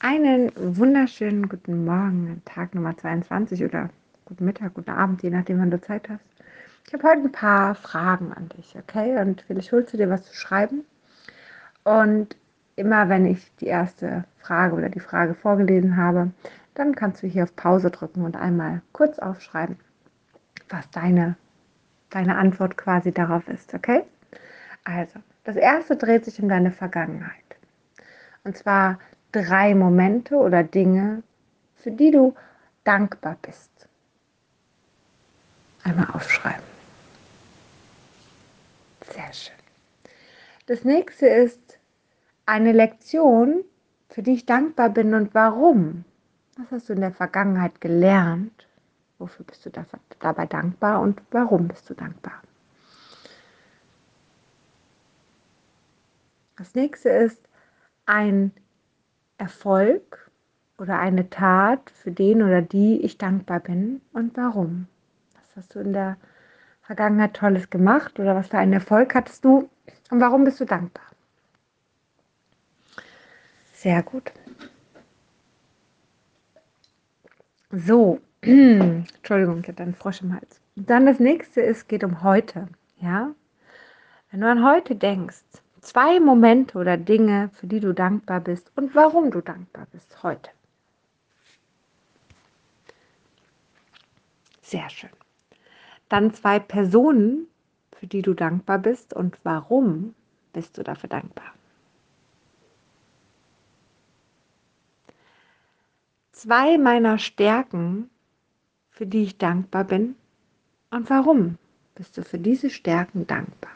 Einen wunderschönen guten Morgen, Tag Nummer 22 oder guten Mittag, guten Abend, je nachdem, wann du Zeit hast. Ich habe heute ein paar Fragen an dich, okay? Und vielleicht holst du dir was zu schreiben. Und immer wenn ich die erste Frage oder die Frage vorgelesen habe, dann kannst du hier auf Pause drücken und einmal kurz aufschreiben, was deine, deine Antwort quasi darauf ist, okay? Also, das erste dreht sich um deine Vergangenheit. Und zwar drei Momente oder Dinge, für die du dankbar bist. Einmal aufschreiben. Sehr schön. Das nächste ist eine Lektion, für die ich dankbar bin und warum. Was hast du in der Vergangenheit gelernt? Wofür bist du dabei dankbar und warum bist du dankbar? Das nächste ist ein Erfolg oder eine Tat, für den oder die ich dankbar bin und warum. Was hast du in der Vergangenheit Tolles gemacht oder was für einen Erfolg hattest du und warum bist du dankbar? Sehr gut. So, Entschuldigung, ich hatte einen Frosch im Hals. Dann das nächste ist, geht um heute. Ja, wenn du an heute denkst, zwei Momente oder Dinge, für die du dankbar bist und warum du dankbar bist heute. Sehr schön. Dann zwei Personen, für die du dankbar bist und warum bist du dafür dankbar. Zwei meiner Stärken, für die ich dankbar bin und warum bist du für diese Stärken dankbar.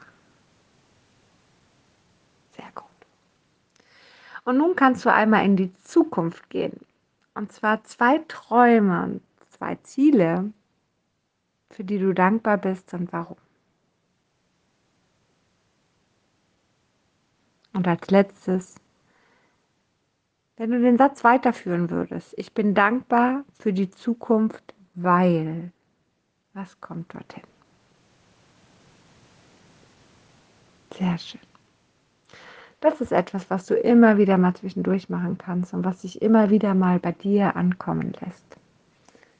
Und nun kannst du einmal in die Zukunft gehen. Und zwar zwei Träume zwei Ziele, für die du dankbar bist und warum. Und als letztes, wenn du den Satz weiterführen würdest, ich bin dankbar für die Zukunft, weil, was kommt dorthin? Sehr schön. Das ist etwas, was du immer wieder mal zwischendurch machen kannst und was sich immer wieder mal bei dir ankommen lässt.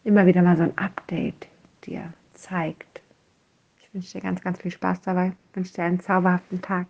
Immer wieder mal so ein Update dir zeigt. Ich wünsche dir ganz, ganz viel Spaß dabei. Ich wünsche dir einen zauberhaften Tag.